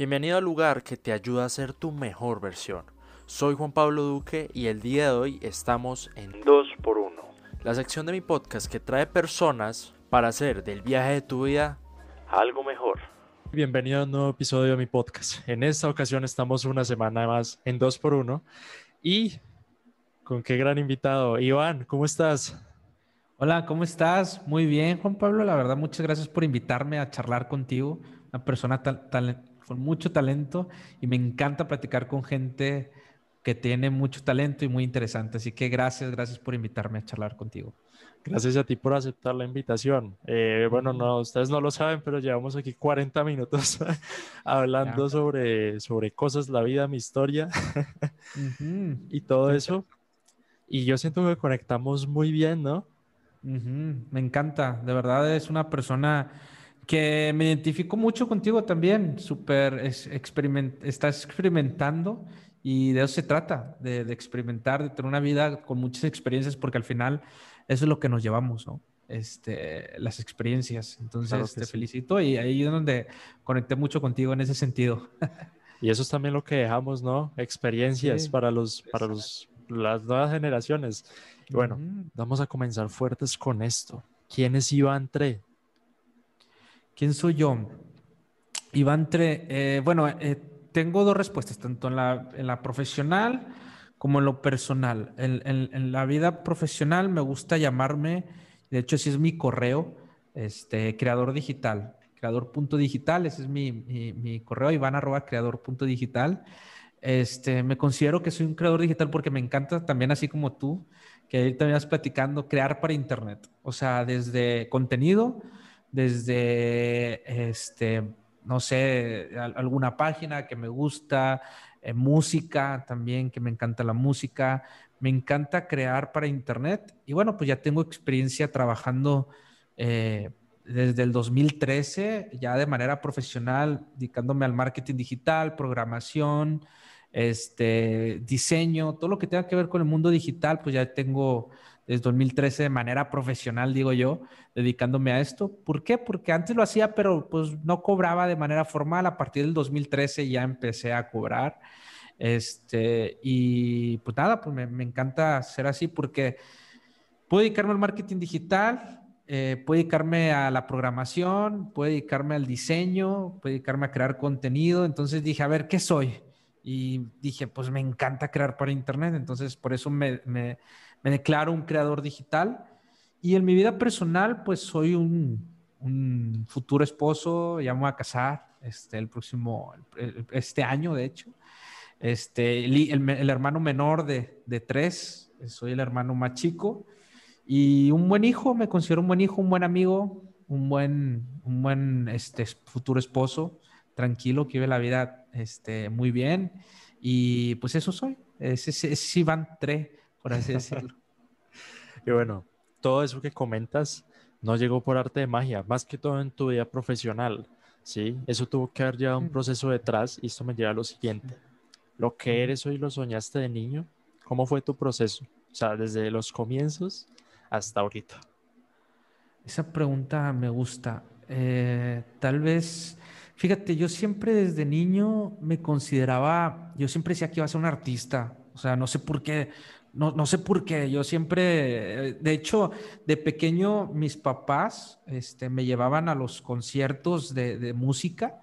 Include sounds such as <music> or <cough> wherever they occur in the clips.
Bienvenido al lugar que te ayuda a ser tu mejor versión. Soy Juan Pablo Duque y el día de hoy estamos en 2x1, la sección de mi podcast que trae personas para hacer del viaje de tu vida algo mejor. Bienvenido a un nuevo episodio de mi podcast. En esta ocasión estamos una semana más en 2x1 y con qué gran invitado. Iván, ¿cómo estás? Hola, ¿cómo estás? Muy bien, Juan Pablo. La verdad, muchas gracias por invitarme a charlar contigo. Una persona con mucho talento y me encanta platicar con gente que tiene mucho talento y muy interesante. Así que gracias, gracias por invitarme a charlar contigo. Gracias a ti por aceptar la invitación. Eh, bueno, no, ustedes no lo saben, pero llevamos aquí 40 minutos <laughs> hablando sobre, sobre cosas, la vida, mi historia <laughs> y todo eso. Y yo siento que conectamos muy bien, ¿no? Me encanta, de verdad es una persona que me identifico mucho contigo también, súper, estás experimentando y de eso se trata, de, experimentar, de tener una vida con muchas experiencias, porque al final eso es lo que nos llevamos, ¿no? Este, las experiencias. Entonces te felicito y ahí es donde conecté mucho contigo en ese sentido. Y eso es también lo que dejamos, ¿no? Experiencias para los, para los, las nuevas generaciones. Y bueno, vamos a comenzar fuertes con esto. ¿Quién es Iván Tre? ¿Quién soy yo? Iván Tre, eh, bueno, eh, tengo dos respuestas, tanto en la, profesional como en lo personal. En, la vida profesional me gusta llamarme, de hecho, ese es mi correo, este, creador digital, creador.digital, ese es mi, mi, mi correo, iván arroba creador.digital. Este, me considero que soy un creador digital porque me encanta también, así como tú, que ahí también vas platicando, crear para Internet. O sea, desde contenido, desde, este, no sé, alguna página que me gusta, eh, música también, que me encanta la música. Me encanta crear para Internet. Y bueno, pues ya tengo experiencia trabajando eh, desde el 2013, ya de manera profesional, dedicándome al marketing digital, programación, este, diseño, todo lo que tenga que ver con el mundo digital, pues ya tengo desde 2013 de manera profesional, digo yo, dedicándome a esto. ¿Por qué? Porque antes lo hacía, pero pues no cobraba de manera formal. A partir del 2013 ya empecé a cobrar. Este, y pues nada, pues me, encanta ser así porque puedo dedicarme al marketing digital, eh, puedo dedicarme a la programación, puedo dedicarme al diseño, puedo dedicarme a crear contenido. Entonces dije, a ver, ¿qué soy? y dije, pues me encanta crear para Internet, entonces por eso me, me, declaro un creador digital. Y en mi vida personal, pues soy un, un futuro esposo, ya me voy a casar este, el próximo, este año de hecho. Este, el, el, hermano menor de, de, tres, soy el hermano más chico. Y un buen hijo, me considero un buen hijo, un buen amigo, un buen, un buen este, futuro esposo tranquilo, que vive la vida este, muy bien. Y pues eso soy. Es, es, Iván por así decirlo. <laughs> y bueno, todo eso que comentas no llegó por arte de magia, más que todo en tu vida profesional. ¿sí? Eso tuvo que haber llevado un mm. proceso detrás y esto me lleva a lo siguiente. Lo que eres hoy lo soñaste de niño, ¿cómo fue tu proceso? O sea, desde los comienzos hasta ahorita. Esa pregunta me gusta. Eh, tal vez Fíjate, yo siempre desde niño me consideraba, yo siempre decía que iba a ser un artista, o sea, no sé por qué, no, no sé por qué, yo siempre, de hecho, de pequeño mis papás este, me llevaban a los conciertos de, de música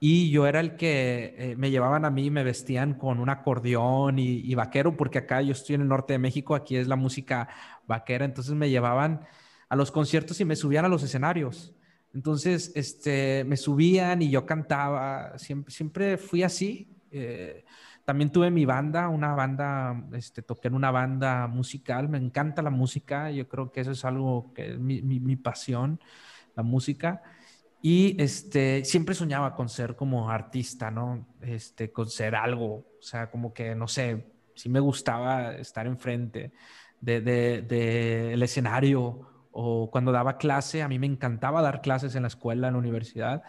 y yo era el que eh, me llevaban a mí me vestían con un acordeón y, y, vaquero, porque acá yo estoy en el norte de México, aquí es la música vaquera, entonces me llevaban a los conciertos y me subían a los escenarios. Entonces, este, me subían y yo cantaba, siempre, siempre fui así. Eh, también tuve mi banda, una banda, este, toqué en una banda musical, me encanta la música, yo creo que eso es algo que es mi, pasión, la música. Y este, siempre soñaba con ser como artista, ¿no? Este, con ser algo, o sea, como que, no sé, sí me gustaba estar enfrente del de, de, el escenario o cuando daba clase, a mí me encantaba dar clases en la escuela, en la universidad.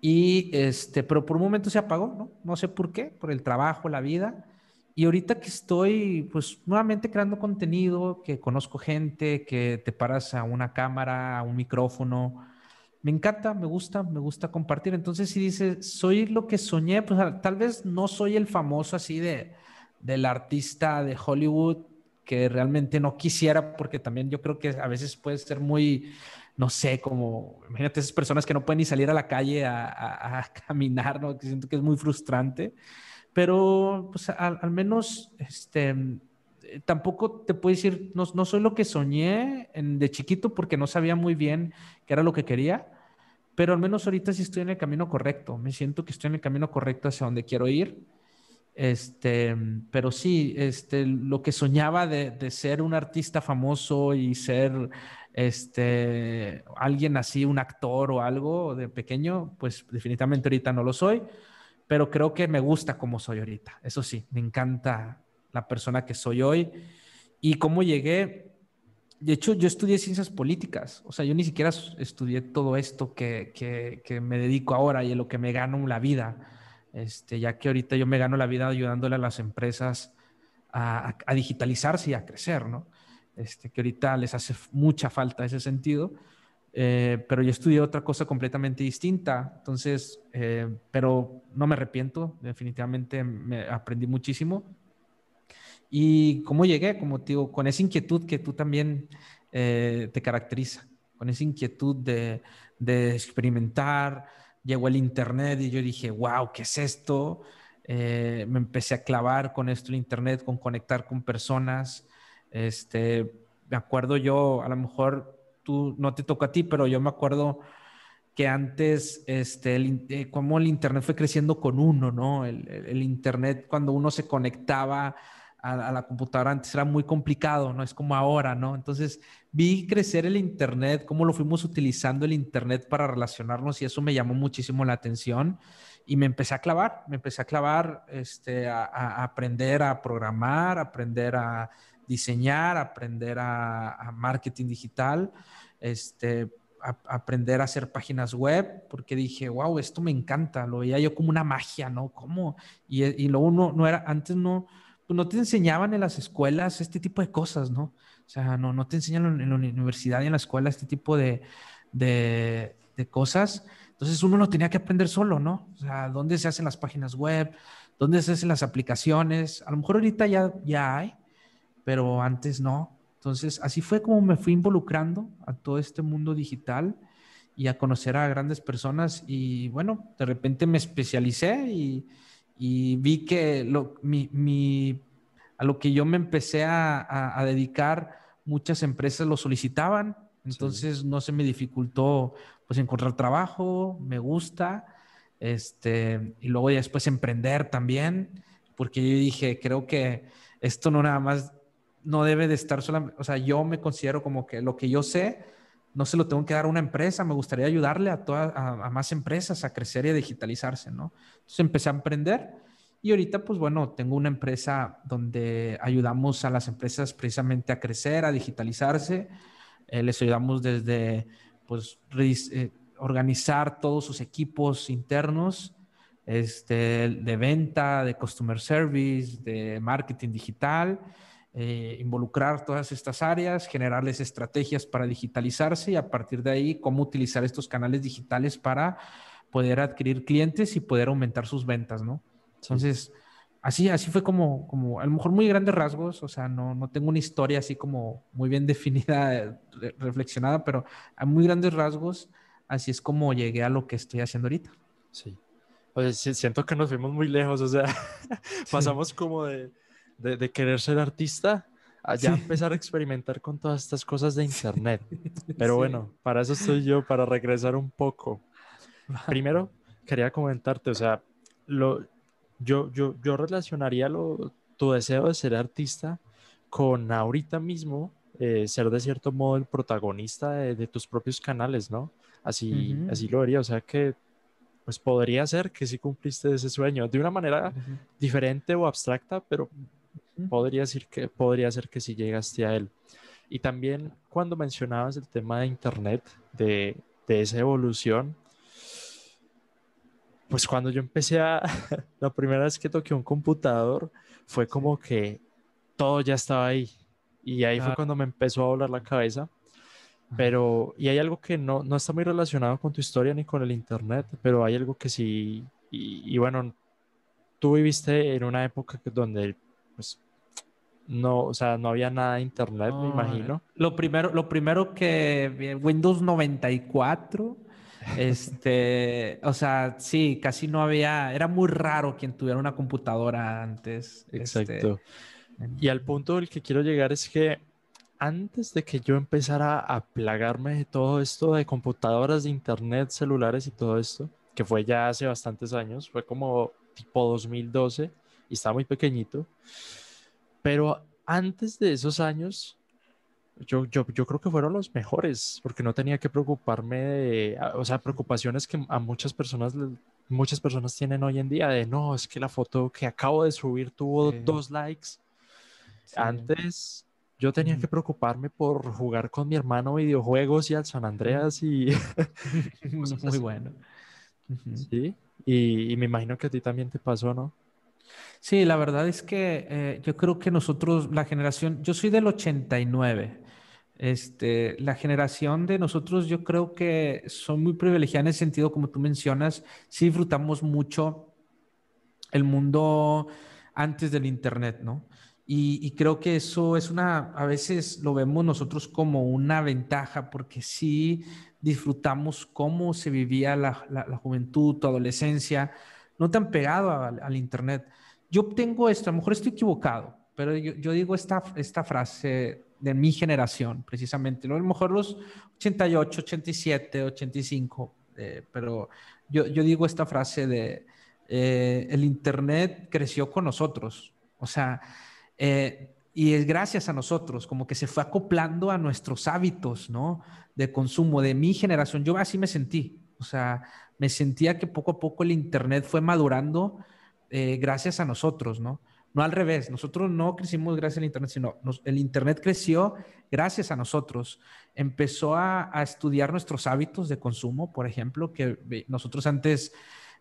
Y este, pero por un momento se apagó, ¿no? No sé por qué, por el trabajo, la vida. Y ahorita que estoy, pues, nuevamente creando contenido, que conozco gente, que te paras a una cámara, a un micrófono, me encanta, me gusta, me gusta compartir. Entonces, si dice, soy lo que soñé, pues tal vez no soy el famoso así de, del artista de Hollywood que realmente no quisiera, porque también yo creo que a veces puede ser muy, no sé, como, imagínate esas personas que no pueden ni salir a la calle a, <laughs> caminar, ¿no? Que siento que es muy frustrante, pero pues al, menos, este, tampoco te puedo decir, no, no soy lo que soñé de chiquito porque no sabía muy bien qué era lo que quería, pero al menos ahorita sí estoy en el camino correcto, me siento que estoy en el camino correcto hacia donde quiero ir. Este, pero sí, este, lo que soñaba de, ser un artista famoso y ser este, alguien así, un actor o algo de pequeño, pues definitivamente ahorita no lo soy, pero creo que me gusta como soy ahorita. Eso sí, me encanta la persona que soy hoy y cómo llegué. De hecho, yo estudié ciencias políticas, o sea, yo ni siquiera estudié todo esto que, que, me dedico ahora y en lo que me gano la vida este, ya que ahorita yo me gano la vida ayudándole a las empresas a, digitalizarse y a crecer, ¿no? Este, que ahorita les hace mucha falta ese sentido, eh, pero yo estudié otra cosa completamente distinta, entonces, eh, pero no me arrepiento, definitivamente me aprendí muchísimo. Y cómo llegué, como te digo, con esa inquietud que tú también eh, te caracteriza, con esa inquietud de, de experimentar, llegó el Internet y yo dije, wow, ¿qué es esto? Me empecé a clavar con esto el Internet, con conectar con personas. Este, me acuerdo yo, a lo mejor tú no te toca a ti, pero yo me acuerdo que antes, este, el, eh, el Internet fue creciendo con uno, ¿no? El, Internet, cuando uno se conectaba a, la computadora antes era muy complicado, no es como ahora, ¿no? Entonces vi crecer el Internet, cómo lo fuimos utilizando el Internet para relacionarnos y eso me llamó muchísimo la atención y me empecé a clavar, me empecé a clavar, este, a, aprender a programar, aprender a diseñar, aprender a, marketing digital, este, aprender a hacer páginas web, porque dije, wow, esto me encanta, lo veía yo como una magia, ¿no? ¿Cómo? Y, y luego no, no era, antes no, pues no te enseñaban en las escuelas este tipo de cosas, ¿no? O sea, no, no te enseñan en la universidad y en la escuela este tipo de, de, de cosas. Entonces uno lo tenía que aprender solo, ¿no? O sea, dónde se hacen las páginas web, dónde se hacen las aplicaciones. A lo mejor ahorita ya, ya hay, pero antes no. Entonces, así fue como me fui involucrando a todo este mundo digital y a conocer a grandes personas. Y bueno, de repente me especialicé y, y vi que lo, mi, a lo que yo me empecé a, dedicar, muchas empresas lo solicitaban, entonces no se me dificultó pues encontrar trabajo, me gusta, este, y luego ya después emprender también, porque yo dije, creo que esto no nada más, no debe de estar solamente, o sea, yo me considero como que lo que yo sé, no se lo tengo que dar a una empresa, me gustaría ayudarle a, todas, a, más empresas a crecer y a digitalizarse, ¿no? Entonces empecé a emprender y ahorita, pues bueno, tengo una empresa donde ayudamos a las empresas precisamente a crecer, a digitalizarse, eh, les ayudamos desde, pues, eh, organizar todos sus equipos internos, este, de venta, de customer service, de marketing digital, eh, involucrar todas estas áreas, generarles estrategias para digitalizarse y a partir de ahí cómo utilizar estos canales digitales para poder adquirir clientes y poder aumentar sus ventas, ¿no? Entonces, así, así fue como, como, a lo mejor muy grandes rasgos, o sea, no, no tengo una historia así como muy bien <laughs> definida, reflexionada, pero a muy grandes rasgos, así es como llegué a lo que estoy haciendo ahorita. Sí. Oye, siento que nos fuimos muy lejos, o sea, <laughs> pasamos como de de, querer ser artista a ya empezar a experimentar con todas estas cosas de internet. <laughs> Pero bueno, para eso estoy yo, para regresar un poco. Primero, quería comentarte, o sea, lo, yo, yo, yo relacionaría lo, tu deseo de ser artista con ahorita mismo eh, ser de cierto modo el protagonista de, tus propios canales, ¿no? Así, así lo vería, o sea que pues podría ser que sí cumpliste ese sueño de una manera diferente o abstracta, pero Podría, decir que, podría ser que si llegaste a él. Y también cuando mencionabas el tema de Internet, de, de esa evolución, pues cuando yo empecé a, <laughs> la primera vez que toqué un computador, fue como que todo ya estaba ahí. Y ahí fue cuando me empezó a volar la cabeza. Pero, y hay algo que no, no está muy relacionado con tu historia ni con el Internet, pero hay algo que sí, y, bueno, tú viviste en una época donde, no, o sea, no había nada de Internet, me imagino. Lo primero, lo primero que Windows 94, este, <laughs> o sea, sí, casi no había, era muy raro quien tuviera una computadora antes. Este, Exacto. y al punto del que quiero llegar es que antes de que yo empezara a plagarme de todo esto de computadoras, de internet, celulares y todo esto, que fue ya hace bastantes años, fue como tipo 2012 y estaba muy pequeñito, pero antes de esos años, yo, yo, yo creo que fueron los mejores, porque no tenía que preocuparme de, o sea, preocupaciones que a muchas personas, muchas personas tienen hoy en día, de no, es que la foto que acabo de subir tuvo dos likes. Antes yo tenía que preocuparme por jugar con mi hermano videojuegos y al San Andreas y... <laughs> <laughs> Muy bueno. Sí, y, me imagino que a ti también te pasó, ¿no? Sí, la verdad es que eh, yo creo que nosotros, la generación, yo soy del 89, este, la generación de nosotros yo creo que son muy privilegiadas en ese sentido, como tú mencionas, sí disfrutamos mucho el mundo antes del Internet, ¿no? Y, creo que eso es una, a veces lo vemos nosotros como una ventaja, porque sí disfrutamos cómo se vivía la, la, juventud, tu adolescencia, no tan pegado al, Internet. Yo tengo esto, a lo mejor estoy equivocado, pero yo, digo esta, esta frase de mi generación, precisamente, a lo mejor los 88, 87, 85, pero yo, yo digo esta frase de eh, el Internet creció con nosotros. O sea, eh, y es gracias a nosotros, como que se fue acoplando a nuestros hábitos, ¿no? De consumo de mi generación. Yo así me sentí. O sea, me sentía que poco a poco el Internet fue madurando eh, gracias a nosotros, ¿no? No al revés. Nosotros no crecimos gracias al Internet, sino el Internet creció gracias a nosotros. Empezó a, a estudiar nuestros hábitos de consumo, por ejemplo, que nosotros antes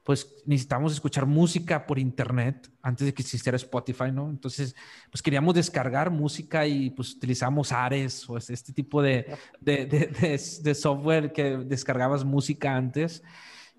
pues necesitábamos escuchar música por internet antes de que existiera Spotify, ¿no? Entonces, pues queríamos descargar música y pues utilizamos Ares o este tipo de, de, software que descargabas música antes.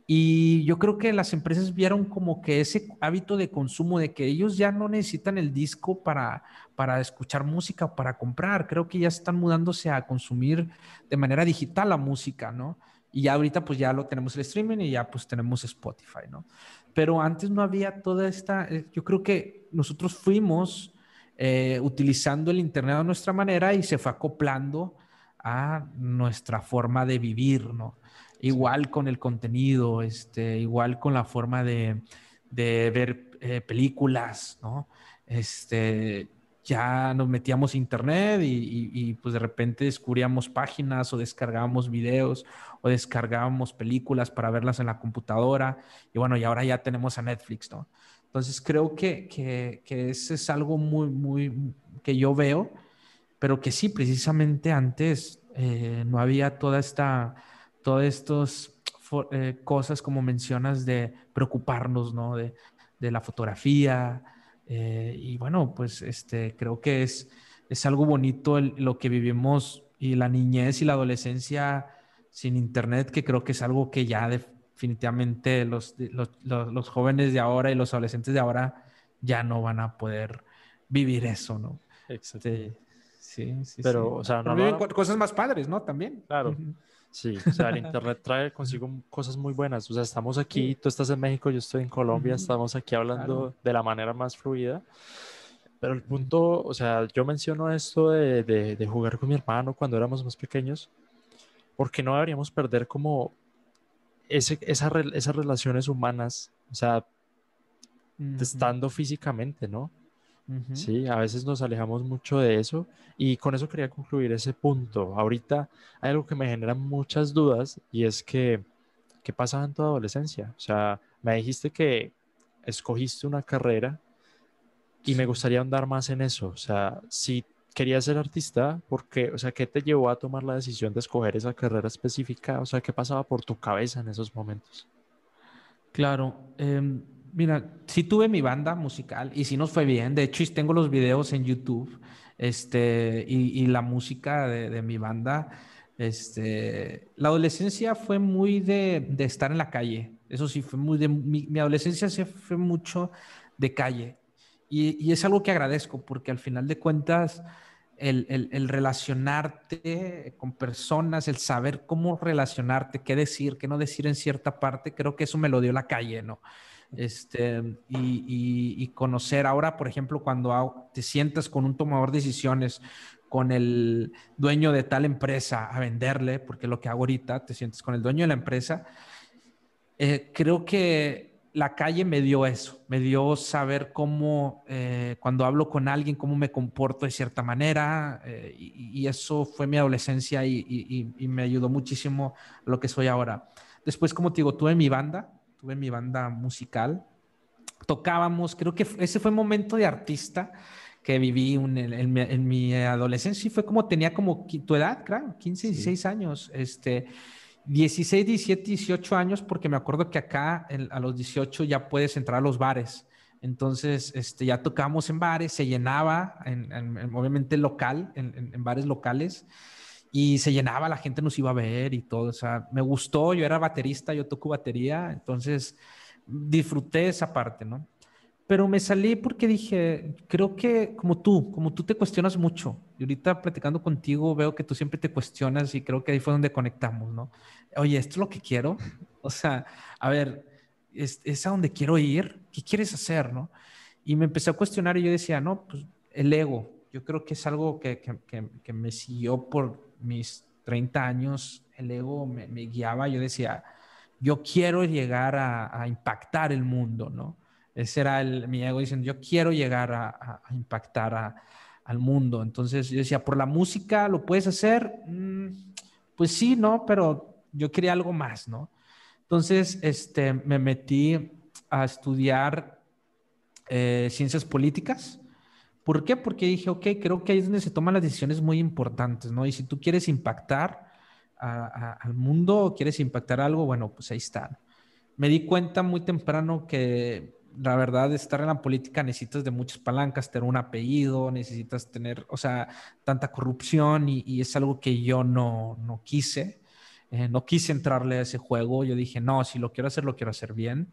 Y yo creo que las empresas vieron como que ese hábito de consumo, de que ellos ya no necesitan el disco para, para escuchar música o para comprar, creo que ya están mudándose a consumir de manera digital la música, ¿no? Y ya ahorita pues ya lo tenemos el streaming y ya pues tenemos Spotify, ¿no? Pero antes no había toda esta, eh, yo creo que nosotros fuimos eh, utilizando el Internet a nuestra manera y se fue acoplando a nuestra forma de vivir, ¿no? Igual con el contenido, este, igual con la forma de, de ver eh, películas, ¿no? Este, ya nos metíamos a internet y, pues de repente descubríamos páginas o descargábamos videos o descargábamos películas para verlas en la computadora y bueno, y ahora ya tenemos a Netflix, ¿no? Entonces creo que, que, eso es algo muy, muy, que yo veo, pero que sí, precisamente antes eh, no había toda esta, todas estas eh, cosas como mencionas de preocuparnos, ¿no? De, de la fotografía, eh, y bueno, pues este, creo que es, es algo bonito lo que vivimos y la niñez y la adolescencia sin internet, que creo que es algo que ya definitivamente los, los, los, jóvenes de ahora y los adolescentes de ahora ya no van a poder vivir eso, ¿no? Exacto. Este, sí, sí, Pero, o sea, no. viven cosas más padres, ¿no? También. Claro. Sí, o sea, el Internet trae consigo cosas muy buenas. O sea, estamos aquí, tú estás en México, yo estoy en Colombia, estamos aquí hablando de la manera más fluida. Pero el punto, o sea, yo menciono esto de, de, jugar con mi hermano cuando éramos más pequeños, porque no deberíamos perder como ese, esa, esas relaciones humanas, o sea, estando físicamente, ¿no? Sí, a veces nos alejamos mucho de eso y con eso quería concluir ese punto. Ahorita hay algo que me genera muchas dudas y es que, ¿qué pasaba en tu adolescencia? O sea, me dijiste que escogiste una carrera y me gustaría andar más en eso. O sea, si querías ser artista, ¿por qué? O sea, ¿qué te llevó a tomar la decisión de escoger esa carrera específica? O sea, ¿qué pasaba por tu cabeza en esos momentos? Claro. Eh Mira, sí tuve mi banda musical y sí nos fue bien. De hecho, tengo los videos en YouTube este, y, la música de, mi banda. Este, la adolescencia fue muy de, de estar en la calle. Eso sí, fue muy de, mi, mi adolescencia se fue mucho de calle. Y, y, es algo que agradezco porque al final de cuentas el, el, el, relacionarte con personas, el saber cómo relacionarte, qué decir, qué no decir en cierta parte, creo que eso me lo dio la calle, ¿no? Este, y, y, conocer ahora, por ejemplo, cuando te sientas con un tomador de decisiones, con el dueño de tal empresa a venderle, porque lo que hago ahorita, te sientes con el dueño de la empresa, eh, creo que la calle me dio eso, me dio saber cómo, eh, cuando hablo con alguien, cómo me comporto de cierta manera, eh, y, eso fue mi adolescencia y, y, me ayudó muchísimo lo que soy ahora. Después, como te digo, tuve mi banda, tuve mi banda musical, tocábamos, creo que ese fue el momento de artista que viví en, en, en, mi adolescencia, y fue como tenía como tu edad, claro, 15, 16 sí. años, este 16, 17, 18 años, porque me acuerdo que acá en, a los 18 ya puedes entrar a los bares. Entonces, este, ya tocábamos en bares, se llenaba, en, en, obviamente local, en, bares locales, y se llenaba, la gente nos iba a ver y todo. O sea, me gustó, yo era baterista, yo toco batería, entonces disfruté esa parte, ¿no? Pero me salí porque dije, creo que como tú, como tú te cuestionas mucho, y ahorita platicando contigo veo que tú siempre te cuestionas y creo que ahí fue donde conectamos, ¿no? Oye, ¿esto es lo que quiero? <laughs> O sea, a ver, ¿es, es a donde quiero ir? ¿Qué quieres hacer, no? Y me empecé a cuestionar y yo decía, no, pues el ego, yo creo que es algo que, que, que, que me siguió por mis 30 años, el ego me, guiaba, yo decía, yo quiero llegar a, impactar el mundo, ¿no? Ese era el, mi ego diciendo, yo quiero llegar a, a, impactar al mundo. Entonces yo decía, por la música lo puedes hacer. Mm, pues sí, no, pero yo quería algo más, ¿no? Entonces este, me metí a estudiar eh, ciencias políticas. ¿Por qué? Porque dije, ok, creo que ahí es donde se toman las decisiones muy importantes, ¿no? Y si tú quieres impactar al mundo o quieres impactar algo, bueno, pues ahí está. Me di cuenta muy temprano que la verdad, estar en la política necesitas de muchas palancas, tener un apellido, necesitas tener, o sea, tanta corrupción y, es algo que yo no, no quise. Eh, no quise entrarle a ese juego. Yo dije, no, si lo quiero hacer, lo quiero hacer bien.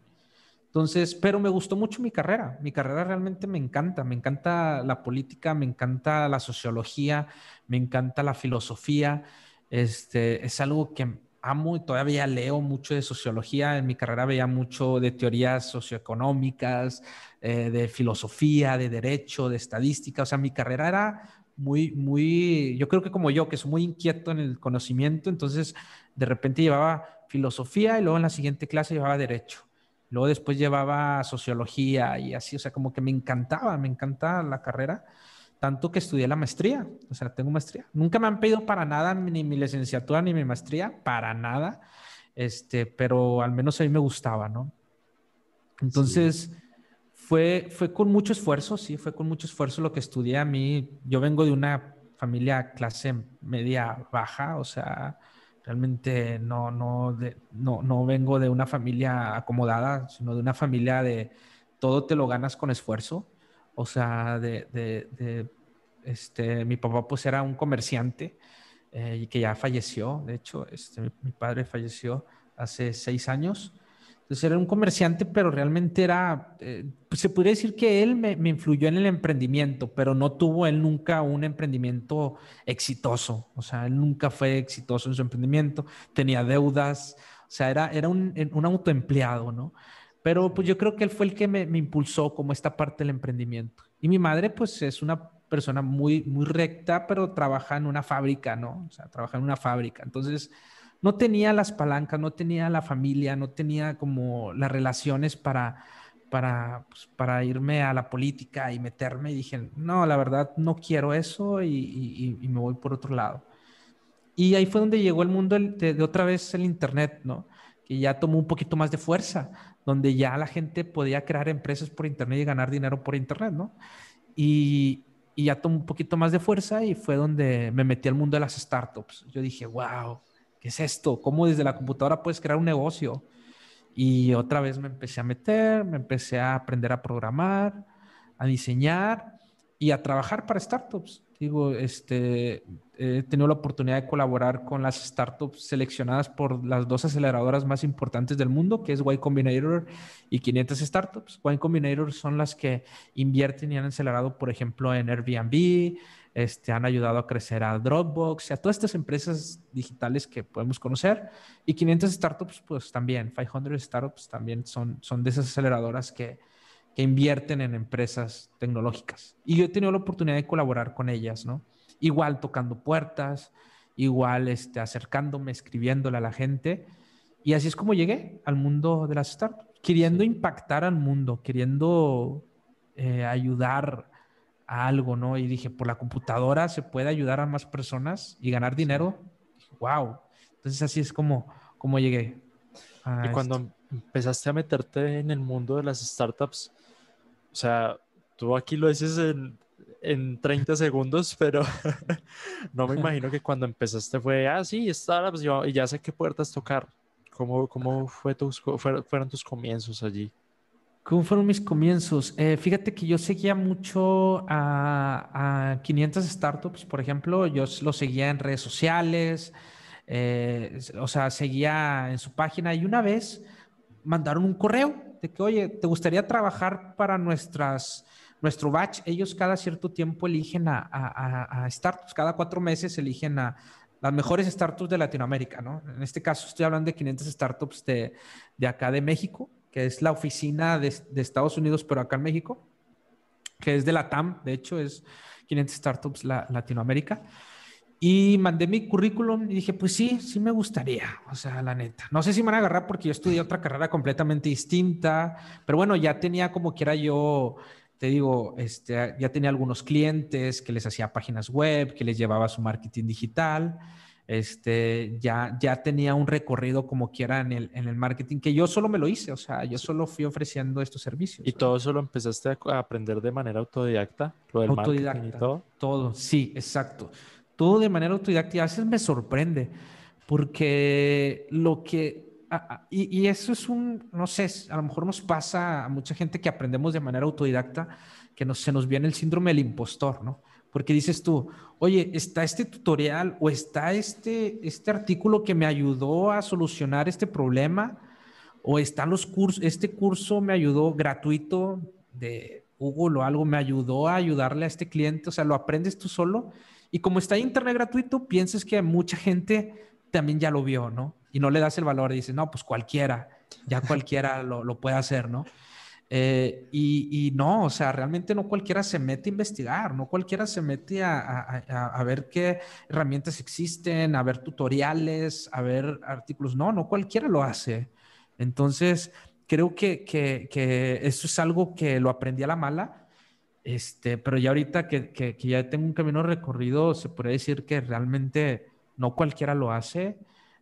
Entonces, pero me gustó mucho mi carrera. Mi carrera realmente me encanta. Me encanta la política, me encanta la sociología, me encanta la filosofía. Este, es algo que amo y todavía leo mucho de sociología. En mi carrera veía mucho de teorías socioeconómicas, eh, de filosofía, de derecho, de estadística. O sea, mi carrera era muy, muy, yo creo que como yo, que soy muy inquieto en el conocimiento, entonces de repente llevaba filosofía y luego en la siguiente clase llevaba derecho. Luego después llevaba sociología y así, o sea, como que me encantaba, me encanta la carrera tanto que estudié la maestría, o sea, tengo maestría. Nunca me han pedido para nada ni mi licenciatura ni mi maestría, para nada, este, pero al menos a mí me gustaba, ¿no? Entonces, sí. fue, fue con mucho esfuerzo, sí, fue con mucho esfuerzo lo que estudié a mí. Yo vengo de una familia clase media baja, o sea, realmente no, no, no, no vengo de una familia acomodada, sino de una familia de todo te lo ganas con esfuerzo. O sea, de, de, este, mi papá pues era un comerciante eh, y que ya falleció, de hecho, este, mi, padre falleció hace seis años. Entonces era un comerciante, pero realmente era, eh, pues se podría decir que él me, influyó en el emprendimiento, pero no tuvo él nunca un emprendimiento exitoso. O sea, él nunca fue exitoso en su emprendimiento, tenía deudas, o sea, era, era un, un autoempleado, ¿no? Pero pues yo creo que él fue el que me, me, impulsó como esta parte del emprendimiento. Y mi madre pues es una persona muy, muy recta, pero trabaja en una fábrica, ¿no? O sea, trabaja en una fábrica. Entonces, no tenía las palancas, no tenía la familia, no tenía como las relaciones para, para, pues, para irme a la política y meterme. Y dije, no, la verdad no quiero eso y, me voy por otro lado. Y ahí fue donde llegó el mundo de, de otra vez el Internet, ¿no? Que ya tomó un poquito más de fuerza donde ya la gente podía crear empresas por Internet y ganar dinero por Internet, ¿no? Y, y, ya tomó un poquito más de fuerza y fue donde me metí al mundo de las startups. Yo dije, wow, ¿qué es esto? ¿Cómo desde la computadora puedes crear un negocio? Y otra vez me empecé a meter, me empecé a aprender a programar, a diseñar y a trabajar para startups. Digo, este, he tenido la oportunidad de colaborar con las startups seleccionadas por las dos aceleradoras más importantes del mundo, que es Y Combinator y 500 Startups. Y Combinator son las que invierten y han acelerado, por ejemplo, en Airbnb, este, han ayudado a crecer a Dropbox, a todas estas empresas digitales que podemos conocer. Y 500 Startups, pues también, 500 Startups también son, son de esas aceleradoras que, que invierten en empresas tecnológicas. Y yo he tenido la oportunidad de colaborar con ellas, ¿no? Igual tocando puertas, igual este, acercándome, escribiéndole a la gente. Y así es como llegué al mundo de las startups, queriendo impactar al mundo, queriendo eh, ayudar a algo, ¿no? Y dije, por la computadora se puede ayudar a más personas y ganar dinero. wow. Entonces así es como, como llegué. y cuando empezaste a meterte en el mundo de las startups, o sea, tú aquí lo dices en, en 30 <laughs> segundos, pero <laughs> no me <laughs> imagino que cuando empezaste fue, ah, sí, startups, yo, y ya sé qué puertas tocar. ¿Cómo, cómo fue tus, fueron tus comienzos allí? ¿Cómo fueron mis comienzos? Eh, fíjate que yo seguía mucho a, 500 startups, por ejemplo, yo lo seguía en redes sociales, eh, o sea, seguía en su página y una vez mandaron un correo de que, oye, ¿te gustaría trabajar para nuestras, nuestro batch? Ellos cada cierto tiempo eligen a, a startups, cada cuatro meses eligen a las mejores startups de Latinoamérica, ¿no? En este caso estoy hablando de 500 startups de, de acá de México que es la oficina de, Estados Unidos, pero acá en México, que es de la TAM, de hecho es 500 Startups Latinoamérica. Y mandé mi currículum y dije, pues sí, sí me gustaría, o sea, la neta. No sé si me van a agarrar porque yo estudié otra carrera completamente distinta, pero bueno, ya tenía como quiera yo, te digo, este, ya tenía algunos clientes que les hacía páginas web, que les llevaba su marketing digital este, ya, ya tenía un recorrido como quiera en el, en el marketing, que yo solo me lo hice, o sea, yo solo fui ofreciendo estos servicios. ¿Y todo eso lo empezaste a aprender de manera autodidacta? Lo del autodidacta, marketing y todo. Todo, sí, exacto. Todo de manera autodidacta y a veces me sorprende, porque lo que... Y, y eso es un, no sé, a lo mejor nos pasa a mucha gente que aprendemos de manera autodidacta, que nos, se nos viene el síndrome del impostor, ¿no? Porque dices tú, oye, está este tutorial o está este, este artículo que me ayudó a solucionar este problema o están los cursos, este curso me ayudó gratuito de Google o algo, me ayudó a ayudarle a este cliente, o sea, lo aprendes tú solo y como está internet gratuito, piensas que mucha gente también ya lo vio, ¿no? Y no le das el valor dices, no, pues cualquiera, ya cualquiera lo puede hacer, ¿no? Eh, y, no, o sea, realmente no cualquiera se mete a investigar, no cualquiera se mete a, ver qué herramientas existen, a ver tutoriales, a ver artículos. No, no cualquiera lo hace. Entonces, creo que, que, eso es algo que lo aprendí a la mala, este, pero ya ahorita que, ya tengo un camino recorrido, se puede decir que realmente no cualquiera lo hace.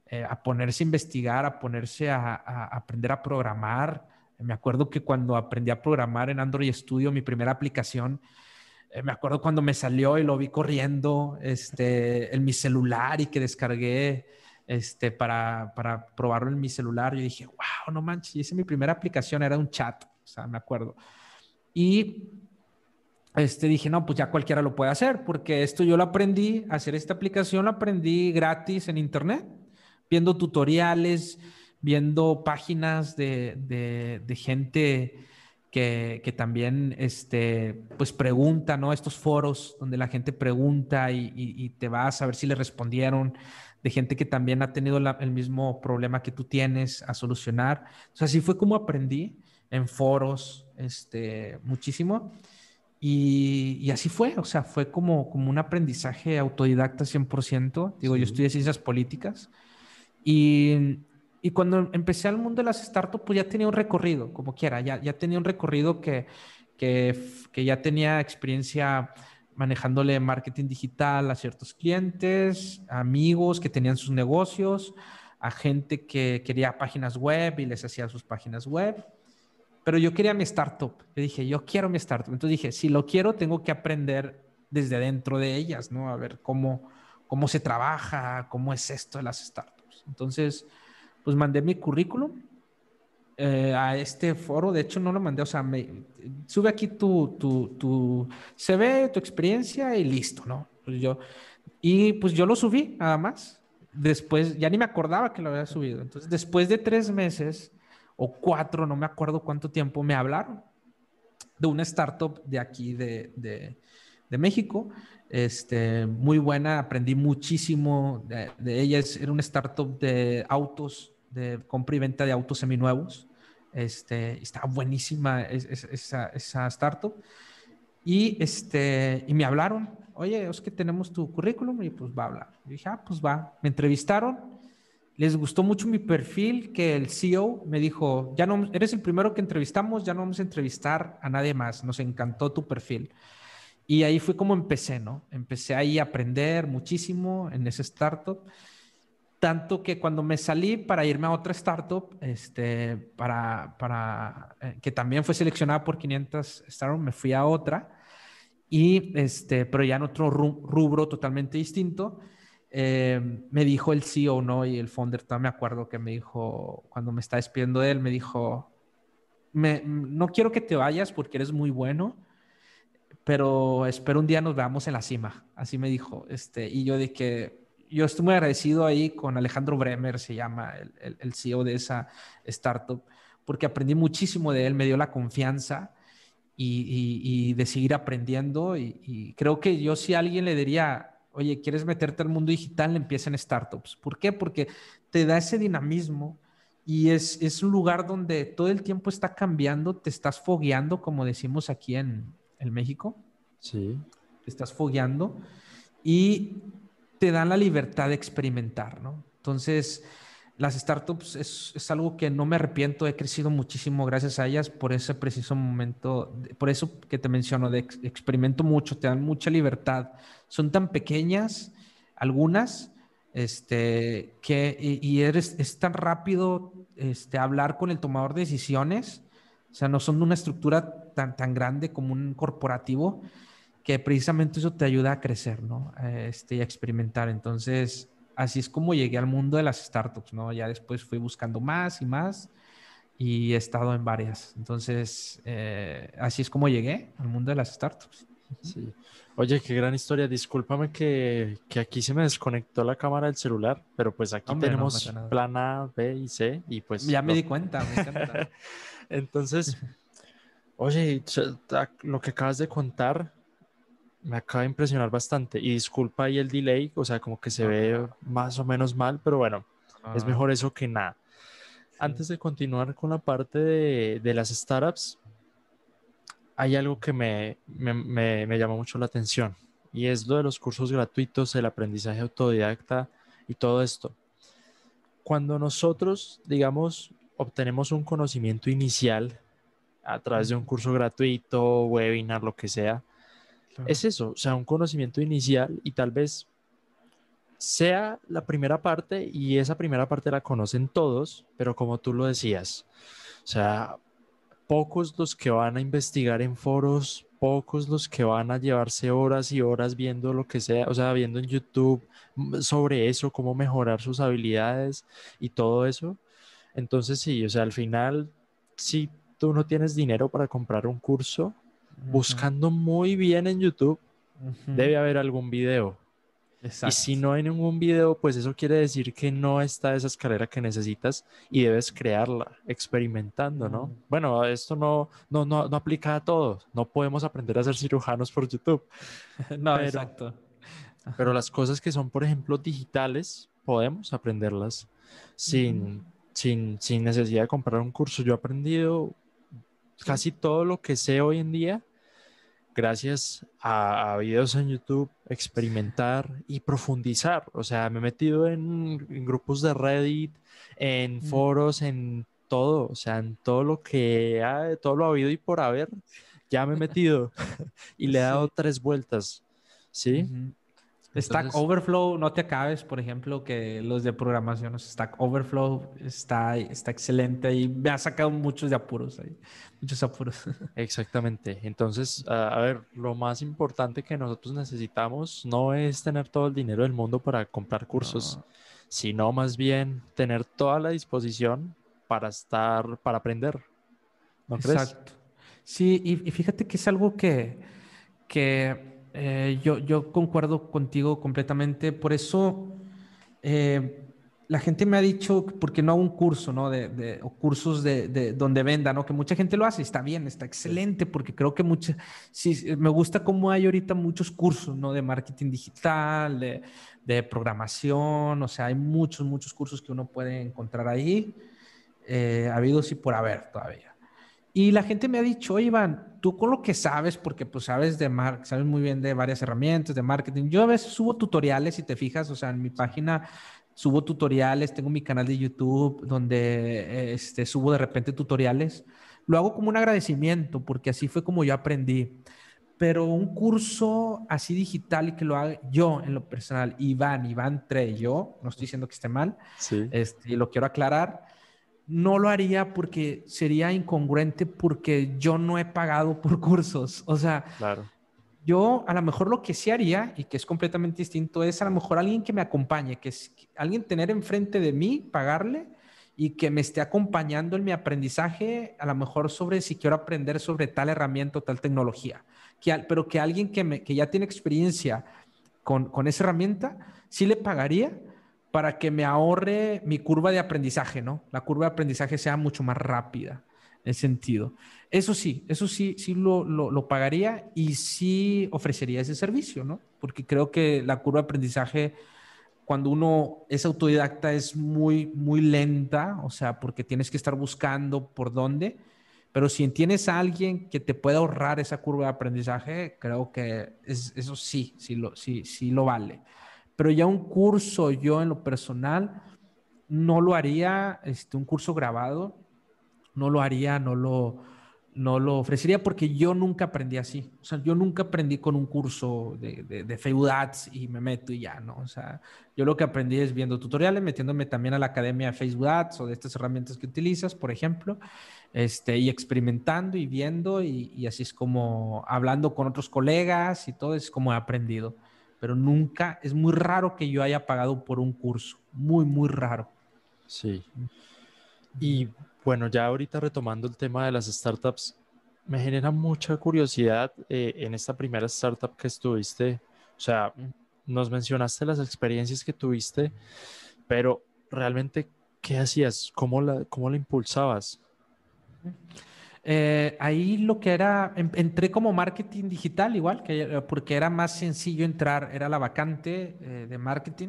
Eh, a ponerse a investigar, a ponerse a aprender a programar, me acuerdo que cuando aprendí a programar en Android Studio, mi primera aplicación, eh, me acuerdo cuando me salió y lo vi corriendo este, en mi celular y que descargué este, para, para probarlo en mi celular. Yo dije, wow, no manches, esa mi primera aplicación, era un chat, o sea, me acuerdo. Y este, dije, no, pues ya cualquiera lo puede hacer, porque esto yo lo aprendí, hacer esta aplicación lo aprendí gratis en internet, viendo tutoriales, viendo páginas de, gente que, también este, pues pregunta, ¿no? Estos foros donde la gente pregunta y, te vas a ver si le respondieron, de gente que también ha tenido el mismo problema que tú tienes a solucionar. O sea, así fue como aprendí en foros, este, muchísimo. Y, así fue, o sea, fue como, como un aprendizaje autodidacta 100%. Digo, yo estudié ciencias políticas y, y cuando empecé al mundo de las startups, pues ya tenía un recorrido, como quiera, ya, ya tenía un recorrido que, que, ya tenía experiencia manejándole marketing digital a ciertos clientes, amigos que tenían sus negocios, a gente que quería páginas web y les hacía sus páginas web. Pero yo quería mi startup. Yo dije, yo quiero mi startup. Entonces dije, si lo quiero, tengo que aprender desde dentro de ellas, ¿no? A ver cómo, cómo se trabaja, cómo es esto de las startups. Entonces, pues mandé mi currículum eh, a este foro. De hecho, no lo mandé, o sea, me, sube aquí tu, tu, tu CV, tu experiencia y listo, ¿no? Pues yo, y pues yo lo subí, nada más. Después, ya ni me acordaba que lo había subido. Entonces, después de tres meses o cuatro, no me acuerdo cuánto tiempo, me hablaron de una startup de aquí de, de, de México. Este, muy buena, aprendí muchísimo de, de ella. era una startup de autos, de compra y venta de autos seminuevos. Este, está buenísima esa, esa startup. Y, este, y me hablaron, oye, es que tenemos tu currículum y pues va a hablar. Y dije, ah, pues va. Me entrevistaron, les gustó mucho mi perfil, que el CEO me dijo, ya no, eres el primero que entrevistamos, ya no vamos a entrevistar a nadie más, nos encantó tu perfil. Y ahí fue como empecé, ¿no? Empecé ahí a aprender muchísimo en ese startup. Tanto que cuando me salí para irme a otra startup, este, para, para eh, que también fue seleccionada por 500 startups, me fui a otra, y este, pero ya en otro rubro totalmente distinto. Eh, me dijo el CEO, ¿no? Y el founder, todavía me acuerdo que me dijo, cuando me está despidiendo de él, me dijo, me, no quiero que te vayas porque eres muy bueno, pero espero un día nos veamos en la cima. Así me dijo. Este, y yo de que yo estoy muy agradecido ahí con Alejandro Bremer, se llama el, el, CEO de esa startup, porque aprendí muchísimo de él, me dio la confianza y, y, de seguir aprendiendo. Y, creo que yo si a alguien le diría, oye, ¿quieres meterte al mundo digital? Empieza en startups. ¿Por qué? Porque te da ese dinamismo y es, es un lugar donde todo el tiempo está cambiando, te estás fogueando, como decimos aquí en, en México. Sí. Te estás fogueando y te dan la libertad de experimentar, ¿no? Entonces, las startups es, algo que no me arrepiento, he crecido muchísimo gracias a ellas por ese preciso momento, por eso que te menciono, de experimento mucho, te dan mucha libertad. Son tan pequeñas, algunas, este, que, y, eres, es tan rápido este, hablar con el tomador de decisiones, o sea, no son una estructura tan, tan grande como un corporativo, que precisamente eso te ayuda a crecer, ¿no? Este, y a experimentar. Entonces, así es como llegué al mundo de las startups, ¿no? Ya después fui buscando más y más y he estado en varias. Entonces, eh, así es como llegué al mundo de las startups. Sí. Oye, qué gran historia. Discúlpame que, que, aquí se me desconectó la cámara del celular, pero pues aquí tenemos plan A, B y C y pues... Ya me di cuenta, me encanta. <laughs> Entonces, <laughs> oye, lo que acabas de contar me acaba de impresionar bastante. Y disculpa ahí el delay, o sea, como que se ve más o menos mal, pero bueno, es mejor eso que nada. Antes de continuar con la parte de, de las startups, hay algo que me, me, me, me llama mucho la atención y es lo de los cursos gratuitos, el aprendizaje autodidacta y todo esto. Cuando nosotros, digamos, obtenemos un conocimiento inicial a través de un curso gratuito, webinar, lo que sea, es eso, o sea, un conocimiento inicial y tal vez sea la primera parte y esa primera parte la conocen todos, pero como tú lo decías, o sea, pocos los que van a investigar en foros, pocos los que van a llevarse horas y horas viendo lo que sea, o sea, viendo en YouTube mm, sobre eso, cómo mejorar sus habilidades y todo eso. Entonces sí, o sea, al final, si tú no tienes dinero para comprar un curso, buscando muy bien en YouTube, debe haber algún video. Y si no hay ningún video, pues eso quiere decir que no está esa escalera que necesitas y debes crearla, experimentando, ¿no? Bueno, esto no, no, no, no, aplica a todos. No podemos aprender a ser cirujanos por YouTube. <laughs> no, exacto. Pero las cosas que son, por ejemplo, digitales, podemos aprenderlas sin, sin, sin necesidad de comprar un curso. Yo he aprendido casi todo lo que sé hoy en día gracias a, videos en YouTube, experimentar y profundizar. O sea, me he metido en, grupos de Reddit, en mm. foros, en todo, o sea, en todo lo que ha, todo lo ha habido y por haber, ya me he metido <laughs> y le he dado tres vueltas. ¿Sí? Stack Overflow, no te acabes, por ejemplo, que los de programación, Stack Overflow está, está excelente y me ha sacado muchos de apuros ahí, muchos apuros. <laughs> Exactamente. Entonces, a, ver, lo más importante que nosotros necesitamos no es tener todo el dinero del mundo para comprar cursos, sino más bien tener toda la disposición para estar, para aprender. ¿No Exacto. Sí, y, y, fíjate que es algo que, que eh, yo, yo concuerdo contigo completamente. Por eso eh, la gente me ha dicho, ¿por qué no hago un curso, ¿no? De, de o cursos de, de, donde venda, ¿no? Que mucha gente lo hace, está bien, está excelente, porque creo que mucha, sí, me gusta cómo hay ahorita muchos cursos, ¿no? De marketing digital, de, de programación, o sea, hay muchos, muchos cursos que uno puede encontrar ahí, eh, habidos y por haber todavía. Y la gente me ha dicho, oye, Iván, tú con lo que sabes, porque pues sabes de mar sabes muy bien de varias herramientas de marketing. Yo a veces subo tutoriales, si te fijas, o sea, en mi página subo tutoriales, tengo mi canal de YouTube donde este, subo de repente tutoriales. Lo hago como un agradecimiento, porque así fue como yo aprendí. Pero un curso así digital y que lo haga yo en lo personal, Iván, Iván Tre, yo, no estoy diciendo que esté mal, sí. este, lo quiero aclarar no lo haría porque sería incongruente porque yo no he pagado <laughs> por cursos. O sea, yo a lo mejor lo que sí haría y que es completamente distinto es a lo mejor alguien que me acompañe, que es alguien tener enfrente de mí, pagarle y que me esté acompañando en mi aprendizaje, a lo mejor sobre si quiero aprender sobre tal herramienta o tal tecnología. Que, pero que alguien que, me, que ya tiene experiencia con, con esa herramienta, sí le pagaría para que me ahorre mi curva de aprendizaje, ¿no? La curva de aprendizaje sea mucho más rápida en ese sentido. Eso sí, eso sí, sí lo, lo, pagaría y sí ofrecería ese servicio, ¿no? Porque creo que la curva de aprendizaje, cuando uno es autodidacta, es muy, muy lenta, o sea, porque tienes que estar buscando por dónde. Pero si tienes a alguien que te pueda ahorrar esa curva de aprendizaje, creo que es, eso sí, sí lo, sí, sí lo vale pero ya un curso yo en lo personal no lo haría, este, un curso grabado, no lo haría, no lo, no lo ofrecería porque yo nunca aprendí así. O sea, yo nunca aprendí con un curso de, de, Facebook Ads y me meto y ya, ¿no? O sea, yo lo que aprendí es viendo tutoriales, metiéndome también a la academia de Facebook Ads o de estas herramientas que utilizas, por ejemplo, este, y experimentando y viendo y, y así es como hablando con otros colegas y todo es como he aprendido pero nunca, es muy raro que yo haya pagado por un curso, muy, muy raro. Sí. Y bueno, ya ahorita retomando el tema de las startups, me genera mucha curiosidad eh, en esta primera startup que estuviste, o sea, nos mencionaste las experiencias que tuviste, pero realmente, ¿qué hacías? ¿Cómo la, cómo la impulsabas? Eh, ahí lo que era, entré como marketing digital igual, que, porque era más sencillo entrar, era la vacante eh, de marketing.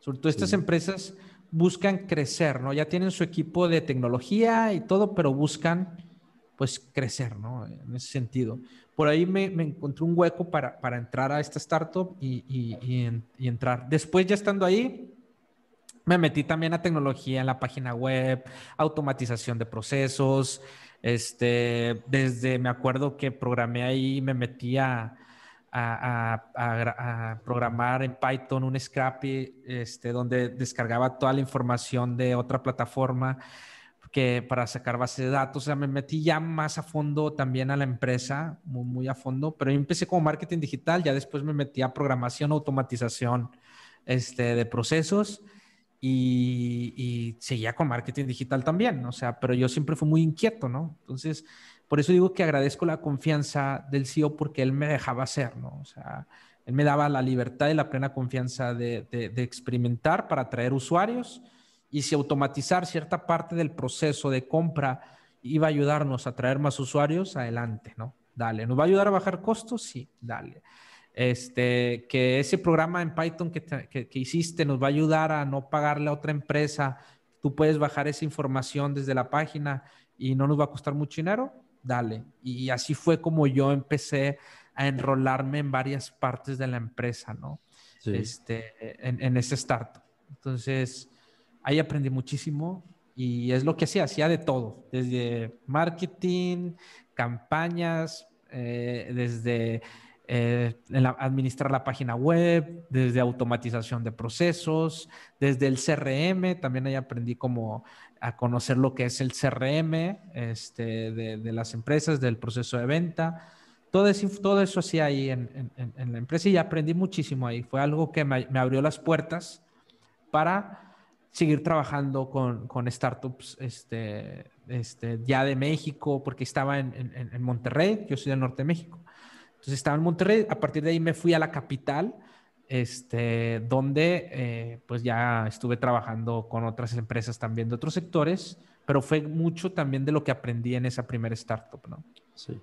Sobre todo estas empresas buscan crecer, ¿no? Ya tienen su equipo de tecnología y todo, pero buscan pues crecer, ¿no? En ese sentido. Por ahí me, me encontré un hueco para, para, entrar a esta startup y, y, y, entrar. Después ya estando ahí, me metí también a tecnología en la página web, automatización de procesos, este, desde, me acuerdo que programé ahí, me metí a, programar en Python un Scrappy, este, donde descargaba toda la información de otra plataforma que para sacar base de datos. O sea, me metí ya más a fondo también a la empresa, muy, muy a fondo, pero yo empecé como marketing digital, ya después me metí a programación, automatización este, de procesos y, seguía con marketing digital también, o sea, pero yo siempre fui muy inquieto, ¿no? Entonces, por eso digo que agradezco la confianza del CEO porque él me dejaba hacer, ¿no? O sea, él me daba la libertad y la plena confianza de, de, experimentar para atraer usuarios y si automatizar cierta parte del proceso de compra iba a ayudarnos a traer más usuarios, adelante, ¿no? Dale, ¿nos va a ayudar a bajar costos? Sí, dale este, que ese programa en Python que, que, hiciste nos va a ayudar a no pagarle a otra empresa. Tú puedes bajar esa información desde la página y no nos va a costar mucho dinero, dale. Y así fue como yo empecé a enrolarme en varias partes de la empresa, ¿no? Este, en, en ese start. Entonces, ahí aprendí muchísimo y es lo que hacía, hacía de todo, desde marketing, campañas, eh, desde eh, administrar la página web, desde automatización de procesos, desde el CRM, también ahí aprendí como a conocer lo que es el CRM este, de, las empresas, del proceso de venta. Todo eso, todo eso hacía ahí en, la empresa y aprendí muchísimo ahí. Fue algo que me, abrió las puertas para seguir trabajando con, startups este, este, ya de México, porque estaba en, Monterrey, yo soy del norte de México Entonces estaba en Monterrey, a partir de ahí me fui a la capital, este, donde eh, pues ya estuve trabajando con otras empresas también de otros sectores, pero fue mucho también de lo que aprendí en esa primera startup, ¿no? Sí.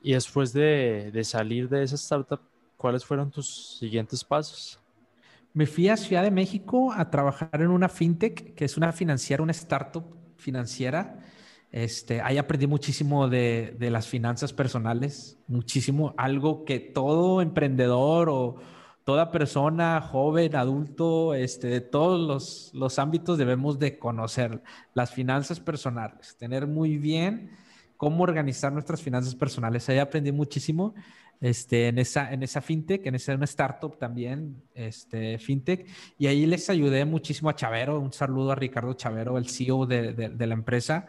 Y después de, de salir de esa startup, ¿cuáles fueron tus siguientes pasos? Me fui a Ciudad de México a trabajar en una fintech, que es una financiera, una startup financiera. Este, ahí aprendí muchísimo de, las finanzas personales, muchísimo, algo que todo emprendedor o toda persona, joven, adulto, este, de todos los, ámbitos debemos de conocer las finanzas personales, tener muy bien cómo organizar nuestras finanzas personales. Ahí aprendí muchísimo este, en, esa, fintech, en esa startup también, este, fintech, y ahí les ayudé muchísimo a Chavero, un saludo a Ricardo Chavero, el CEO de, la empresa,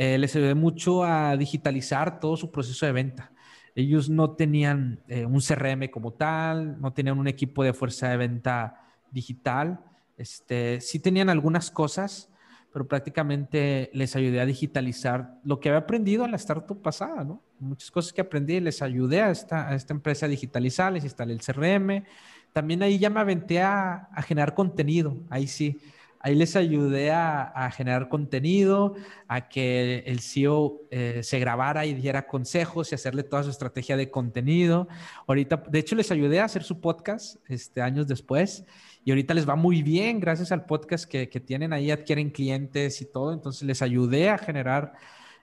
eh, les ayudé mucho a digitalizar todo su proceso de venta. Ellos no tenían eh, un CRM como tal, no tenían un equipo de fuerza de venta digital, este, sí tenían algunas cosas, pero prácticamente les ayudé a digitalizar lo que había aprendido en la startup pasada, ¿no? Muchas cosas que aprendí, les ayudé a esta, a esta empresa a digitalizar, les instalé el CRM. También ahí ya me aventé a, a generar contenido, ahí sí. Ahí les ayudé a, generar contenido, a que el CEO eh, se grabara y diera consejos y hacerle toda su estrategia de contenido. Ahorita, de hecho, les ayudé a hacer su podcast este, años después y ahorita les va muy bien gracias al podcast que, que tienen ahí, adquieren clientes y todo. Entonces les ayudé a generar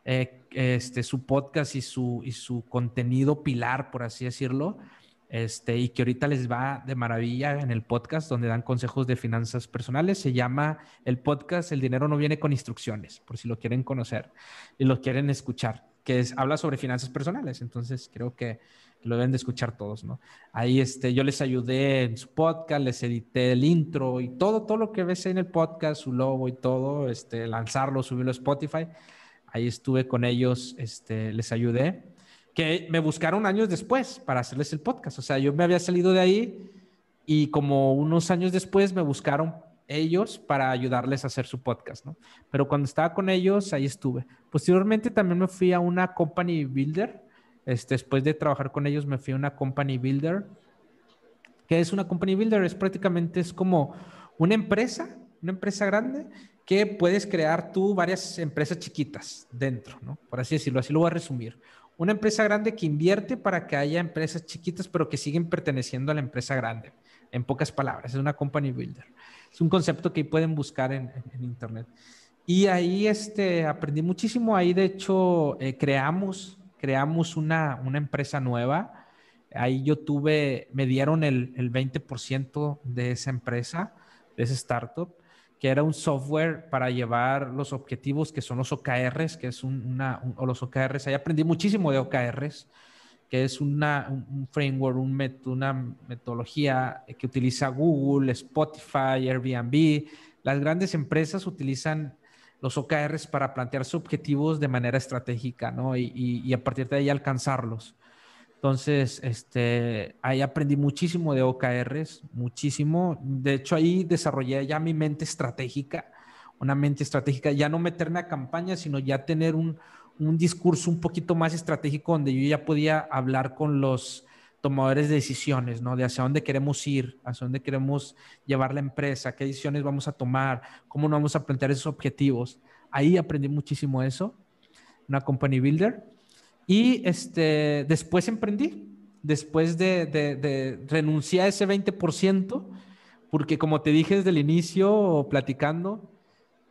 eh, este, su podcast y su, y su contenido pilar, por así decirlo. Este, y que ahorita les va de maravilla en el podcast donde dan consejos de finanzas personales. Se llama el podcast El dinero no viene con instrucciones, por si lo quieren conocer y lo quieren escuchar, que es, habla sobre finanzas personales. Entonces creo que lo deben de escuchar todos, ¿no? Ahí este, yo les ayudé en su podcast, les edité el intro y todo, todo lo que ves en el podcast, su logo y todo, este, lanzarlo, subirlo a Spotify. Ahí estuve con ellos, este, les ayudé, que me buscaron años después para hacerles el podcast. O sea, yo me había salido de ahí y como unos años después me buscaron ellos para ayudarles a hacer su podcast, ¿no? Pero cuando estaba con ellos, ahí estuve. Posteriormente también me fui a una company builder este, después de trabajar con ellos me fui a una company builder. ¿Qué es una company builder? Es prácticamente es como una empresa, una empresa grande que puedes crear tú varias empresas chiquitas dentro, ¿no? Por así decirlo, así lo voy a resumir. Una empresa grande que invierte para que haya empresas chiquitas, pero que siguen perteneciendo a la empresa grande. En pocas palabras, es una company builder. Es un concepto que pueden buscar en, internet. Y ahí este, aprendí muchísimo. Ahí, de hecho, eh, creamos creamos una, una empresa nueva. Ahí yo tuve, me dieron el, el 20% de esa empresa, de esa startup, que era un software para llevar los objetivos que son los OKRs, que es una, o los OKRs. Ahí aprendí muchísimo de OKRs, que es una, un, framework, un una metodología que utiliza Google, Spotify, Airbnb. Las grandes empresas utilizan los OKRs para plantearse objetivos de manera estratégica, ¿no? Y, a partir de ahí alcanzarlos. Entonces, este, ahí aprendí muchísimo de OKRs, muchísimo. De hecho, ahí desarrollé ya mi mente estratégica, una mente estratégica, ya no meterme a campaña, sino ya tener un, un discurso un poquito más estratégico donde yo ya podía hablar con los tomadores de decisiones, ¿no? De hacia dónde queremos ir, hacia dónde queremos llevar la empresa, qué decisiones vamos a tomar, cómo nos vamos a plantear esos objetivos. Ahí aprendí muchísimo eso, una company builder. Y este, después emprendí, después de, de, de renunciar a ese 20%, porque como te dije desde el inicio, platicando,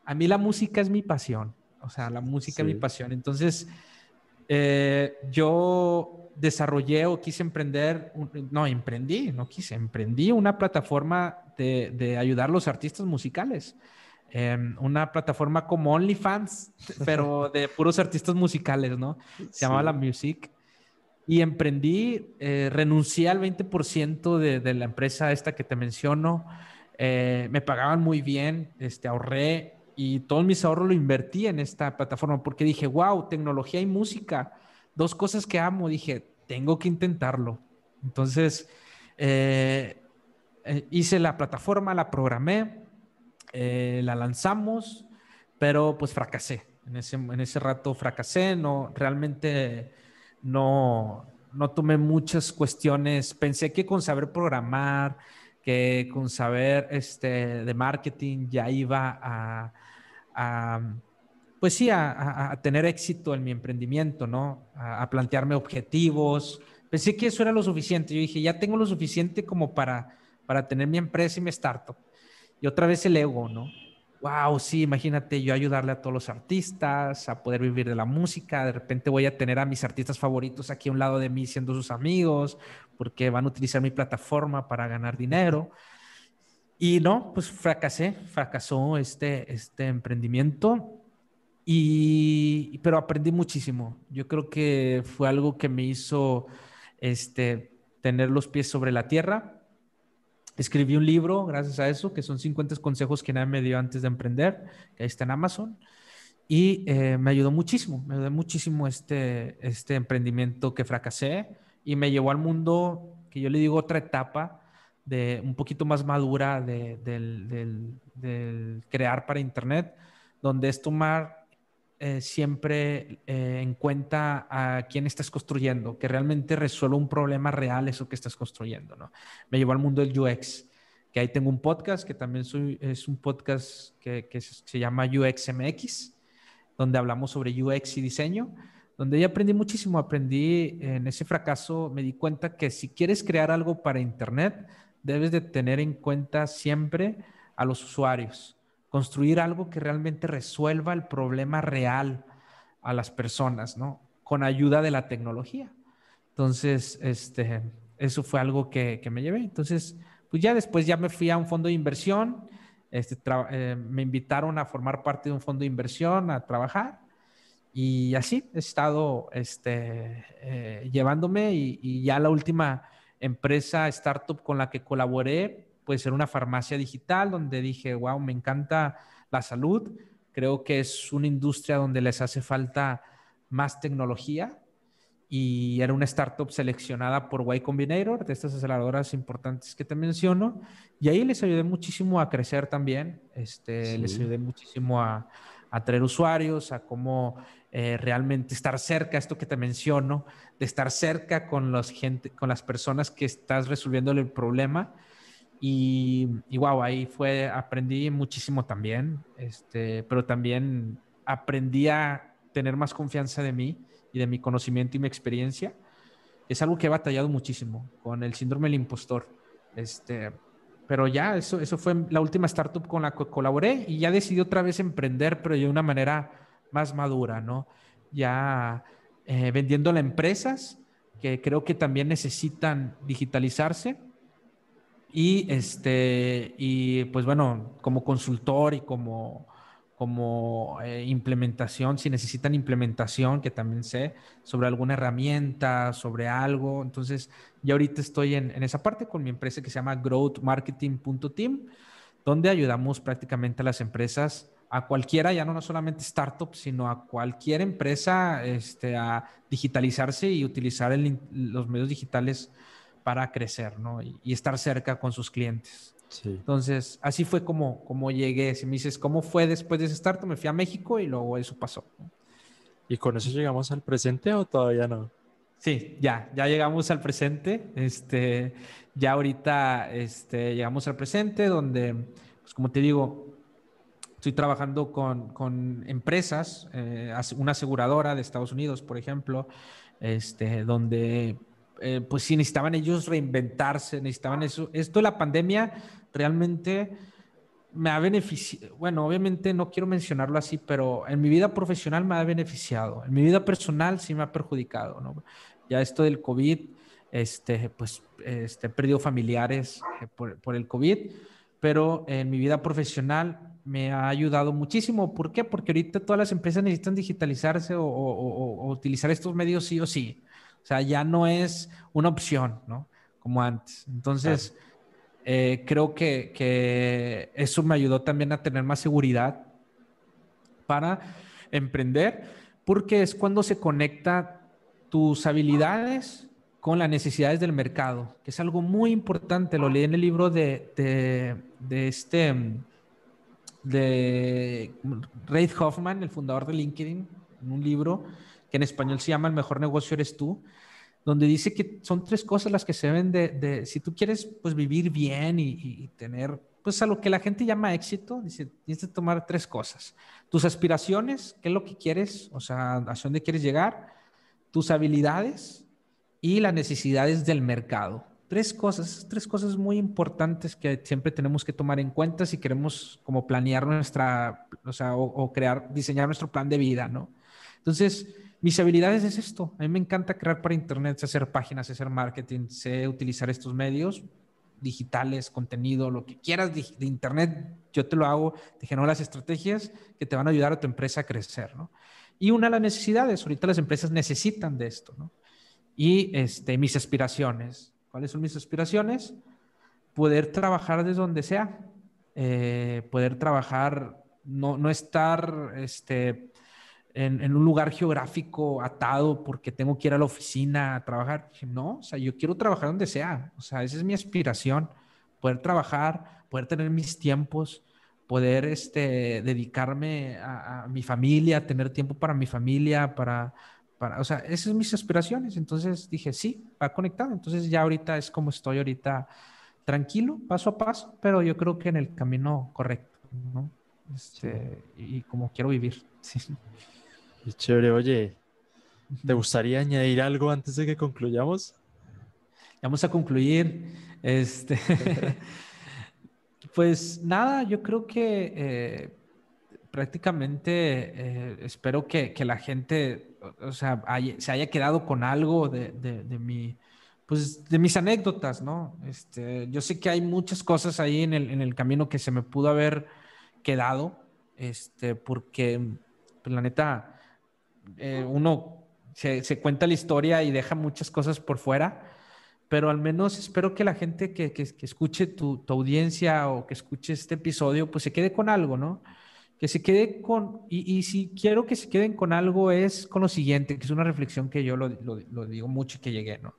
a mí la música es mi pasión, o sea, la música es mi pasión. Entonces, eh, yo desarrollé o quise emprender, no, emprendí, no quise, emprendí una plataforma de, de ayudar a los artistas musicales. Em, una plataforma como OnlyFans, <laughs> pero de puros artistas musicales, ¿no? Se llamaba La Music. Y emprendí, eh, renuncié al 20% de, de, la empresa esta que te menciono. Eh, me pagaban muy bien, este, ahorré y todos mis ahorros lo invertí en esta plataforma porque dije, wow, tecnología y música dos cosas que amo, dije, tengo que intentarlo. Entonces, eh, eh, hice la plataforma, la programé, eh, la lanzamos, pero pues fracasé. En ese, en ese rato fracasé, no, realmente no, no tomé muchas cuestiones. Pensé que con saber programar, que con saber este, de marketing ya iba a, pues sí, a, tener éxito en mi emprendimiento, ¿no? A, plantearme objetivos. Pensé que eso era lo suficiente. Yo dije, ya tengo lo suficiente como para, para tener mi empresa y mi startup. Y otra vez el ego, ¿no? wow, sí, imagínate yo ayudarle a todos los artistas, a poder vivir de la música, de repente voy a tener a mis artistas favoritos aquí a un lado de mí siendo sus amigos, porque van a utilizar mi plataforma para ganar dinero. Y no, pues fracasé, fracasó este, este emprendimiento, y, pero aprendí muchísimo. Yo creo que fue algo que me hizo este, tener los pies sobre la tierra, Escribí un libro gracias a eso, que son 50 consejos que nadie me dio antes de emprender, que ahí está en Amazon. Y eh, me ayudó muchísimo, me ayudó muchísimo este, este emprendimiento que fracasé y me llevó al mundo, que yo le digo otra etapa, de un poquito más madura de, del, del crear para Internet, donde es tomar eh, siempre eh, en cuenta a quién estás construyendo, que realmente resuelva un problema real eso que estás construyendo, ¿no? Me llevó al mundo del UX, que ahí tengo un podcast, que también es un podcast que, que se llama UXMX, donde hablamos sobre UX y diseño, donde ya aprendí muchísimo, aprendí en ese fracaso, me di cuenta que si quieres crear algo para Internet, debes de tener en cuenta siempre a los usuarios construir algo que realmente resuelva el problema real a las personas, ¿no? Con ayuda de la tecnología. Entonces, este, eso fue algo que, me llevé. Entonces, pues ya después ya me fui a un fondo de inversión, este, eh, me invitaron a formar parte de un fondo de inversión, a trabajar, y así he estado este, eh, llevándome y, ya la última empresa, startup con la que colaboré, puede ser una farmacia digital donde dije, wow, me encanta la salud. Creo que es una industria donde les hace falta más tecnología y era una startup seleccionada por Y Combinator, de estas aceleradoras importantes que te menciono, y ahí les ayudé muchísimo a crecer también, este, les ayudé muchísimo a, a traer usuarios, a cómo eh, realmente estar cerca, esto que te menciono, de estar cerca con, los gente, con las personas que estás resolviendo el problema y, y, wow, ahí fue, aprendí muchísimo también, este, pero también aprendí a tener más confianza de mí y de mi conocimiento y mi experiencia. Es algo que he batallado muchísimo con el síndrome del impostor. Este, pero ya, eso, eso fue la última startup con la que colaboré y ya decidí otra vez emprender, pero de una manera más madura, ¿no? Ya eh, a empresas que creo que también necesitan digitalizarse y, este, y pues bueno, como consultor y como, como eh, implementación, si necesitan implementación, que también sé, sobre alguna herramienta, sobre algo. Entonces, ya ahorita estoy en, en esa parte con mi empresa que se llama growthmarketing.team, donde ayudamos prácticamente a las empresas a cualquiera, ya no, solamente startups, sino a cualquier empresa este, a digitalizarse y utilizar los medios digitales para crecer, ¿no? Y, estar cerca con sus clientes. Sí. Entonces, así fue como, como llegué. Si me dices, ¿cómo fue después de ese startup? Me fui a México y luego eso pasó. ¿Y con eso llegamos al presente o todavía no? Sí, ya, ya llegamos al presente. Este, ya ahorita este, llegamos al presente donde, pues como te digo, estoy trabajando con, con empresas, eh, una aseguradora de Estados Unidos, por ejemplo, este, donde eh, pues sí necesitaban ellos reinventarse, necesitaban eso. Esto de la pandemia realmente me ha beneficiado, bueno, obviamente no quiero mencionarlo así, pero en mi vida profesional me ha beneficiado, en mi vida personal sí me ha perjudicado, ¿no? Ya esto del COVID, este, pues este, he perdido familiares eh, por, por, el COVID, pero en mi vida profesional me ha ayudado muchísimo. ¿Por qué? Porque ahorita todas las empresas necesitan digitalizarse o, o, o utilizar estos medios sí o sí. O sea, ya no es una opción, ¿no? Como antes. Entonces, eh, creo que, eso me ayudó también a tener más seguridad para emprender, porque es cuando se conecta tus habilidades con las necesidades del mercado, que es algo muy importante. Lo leí en el libro de, de, este, de Reid Hoffman, el fundador de LinkedIn, en un libro que en español se llama El mejor negocio eres tú, donde dice que son tres cosas las que se deben de, si tú quieres pues vivir bien y, tener pues a lo que la gente llama éxito, dice, tienes que tomar tres cosas. Tus aspiraciones, qué es lo que quieres, o sea, hacia dónde quieres llegar, tus habilidades y las necesidades del mercado. Tres cosas, tres cosas muy importantes que siempre tenemos que tomar en cuenta si queremos como planear nuestra, o sea, o crear, diseñar nuestro plan de vida, ¿no? Entonces, mis habilidades es esto. A mí me encanta crear para Internet, hacer páginas, hacer marketing, sé utilizar estos medios digitales, contenido, lo que quieras de, Internet, yo te lo hago, te genero las estrategias que te van a ayudar a tu empresa a crecer, ¿no? Y una de las necesidades, ahorita las empresas necesitan de esto, ¿no? Y este, mis aspiraciones. ¿Cuáles son mis aspiraciones? Poder trabajar desde donde sea, eh, poder trabajar, no, no estar, este, en, un lugar geográfico atado porque tengo que ir a la oficina a trabajar. no, o sea, yo quiero trabajar donde sea. O sea, esa es mi aspiración, poder trabajar, poder tener mis tiempos, poder este, dedicarme a, mi familia, tener tiempo para mi familia, para, para, o sea, esas son mis aspiraciones. Entonces dije, sí, va conectado. Entonces ya ahorita es como estoy ahorita, tranquilo, paso a paso, pero yo creo que en el camino correcto, ¿no? Este, y como quiero vivir. <laughs> Sí. Qué chévere, oye, ¿te gustaría añadir algo antes de que concluyamos? Vamos a concluir. Este, <laughs> pues nada, yo creo que eh, prácticamente eh, espero que, la gente, o sea, se haya quedado con algo de, mi, pues de mis anécdotas, ¿no? Este, yo sé que hay muchas cosas ahí en el, en el camino que se me pudo haber quedado, este, porque, pues la neta, eh, uno se, cuenta la historia y deja muchas cosas por fuera, pero al menos espero que la gente que, escuche tu, audiencia o que escuche este episodio, pues se quede con algo, ¿no? Que se quede con, y, si quiero que se queden con algo es con lo siguiente, que es una reflexión que yo lo, digo mucho y que llegué, ¿no?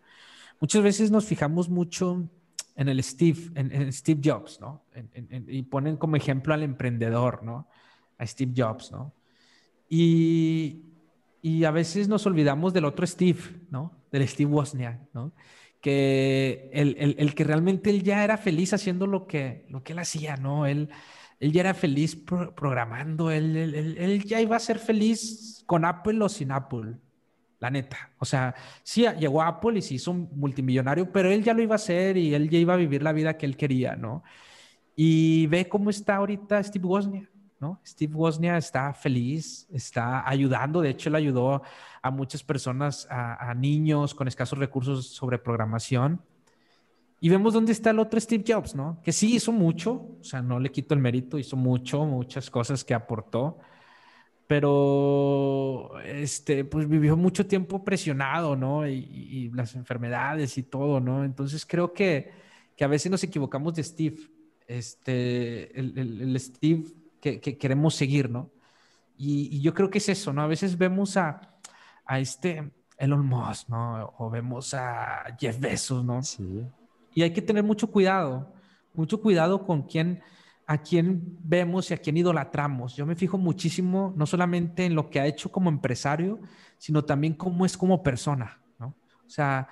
Muchas veces nos fijamos mucho en el Steve, en, Steve Jobs, ¿no? y ponen como ejemplo al emprendedor, ¿no? A Steve Jobs, ¿no? Y, y a veces nos olvidamos del otro Steve, ¿no? Del Steve Wozniak, ¿no? Que el, el, el, que realmente él ya era feliz haciendo lo que, lo que él hacía, ¿no? Él, él ya era feliz programando, él, él, él, ya iba a ser feliz con Apple o sin Apple, la neta. O sea, sí, llegó a Apple y se hizo un multimillonario, pero él ya lo iba a hacer y él ya iba a vivir la vida que él quería, ¿no? Y ve cómo está ahorita Steve Wozniak. Steve Wozniak está feliz, está ayudando, de hecho él ayudó a muchas personas, a, niños con escasos recursos sobre programación. Y vemos dónde está el otro Steve Jobs, ¿no? Que sí hizo mucho, o sea, no le quito el mérito, hizo mucho, muchas cosas que aportó, pero este, pues vivió mucho tiempo presionado, ¿no? Y, las enfermedades y todo, ¿no? Entonces creo que, que, a veces nos equivocamos de Steve. Este, el, el Steve que, queremos seguir, ¿no? Y, yo creo que es eso, ¿no? A veces vemos a, a este Elon Musk, ¿no? O vemos a Jeff Bezos, ¿no? Sí. Y hay que tener mucho cuidado, mucho cuidado con quién, a quién vemos y a quién idolatramos. Yo me fijo muchísimo, no solamente en lo que ha hecho como empresario, sino también cómo es como persona. O sea,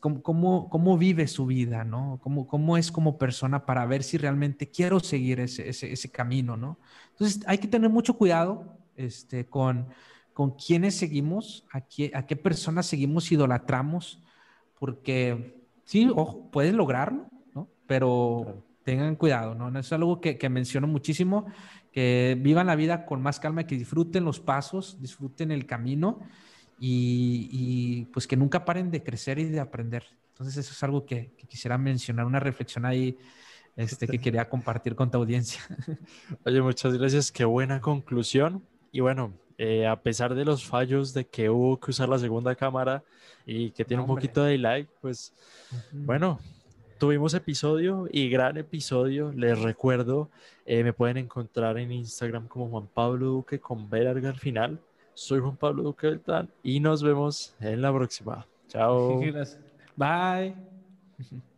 cómo, cómo, vive su vida, ¿no? Cómo, cómo, es como persona para ver si realmente quiero seguir ese, ese, ese camino, ¿no? Entonces, hay que tener mucho cuidado este, con, con quiénes seguimos, a qué, a qué personas seguimos, idolatramos, porque sí, ojo, puedes lograrlo, ¿no? Pero tengan cuidado, ¿no? Es algo que, que menciono muchísimo, que vivan la vida con más calma, que disfruten los pasos, disfruten el camino y, pues que nunca paren de crecer y de aprender. Entonces eso es algo que, quisiera mencionar, una reflexión ahí este, que quería <laughs> compartir con tu audiencia. Oye, muchas gracias, qué buena conclusión. Y bueno, eh, a pesar de los fallos de que hubo que usar la segunda cámara y que tiene un poquito de delay, pues bueno, tuvimos episodio y gran episodio. Les recuerdo, eh, me pueden encontrar en Instagram como Juan Pablo Duque con B larga al final. Soy Juan Pablo Duque Beltrán y nos vemos en la próxima. Chao. <laughs> Bye. <laughs>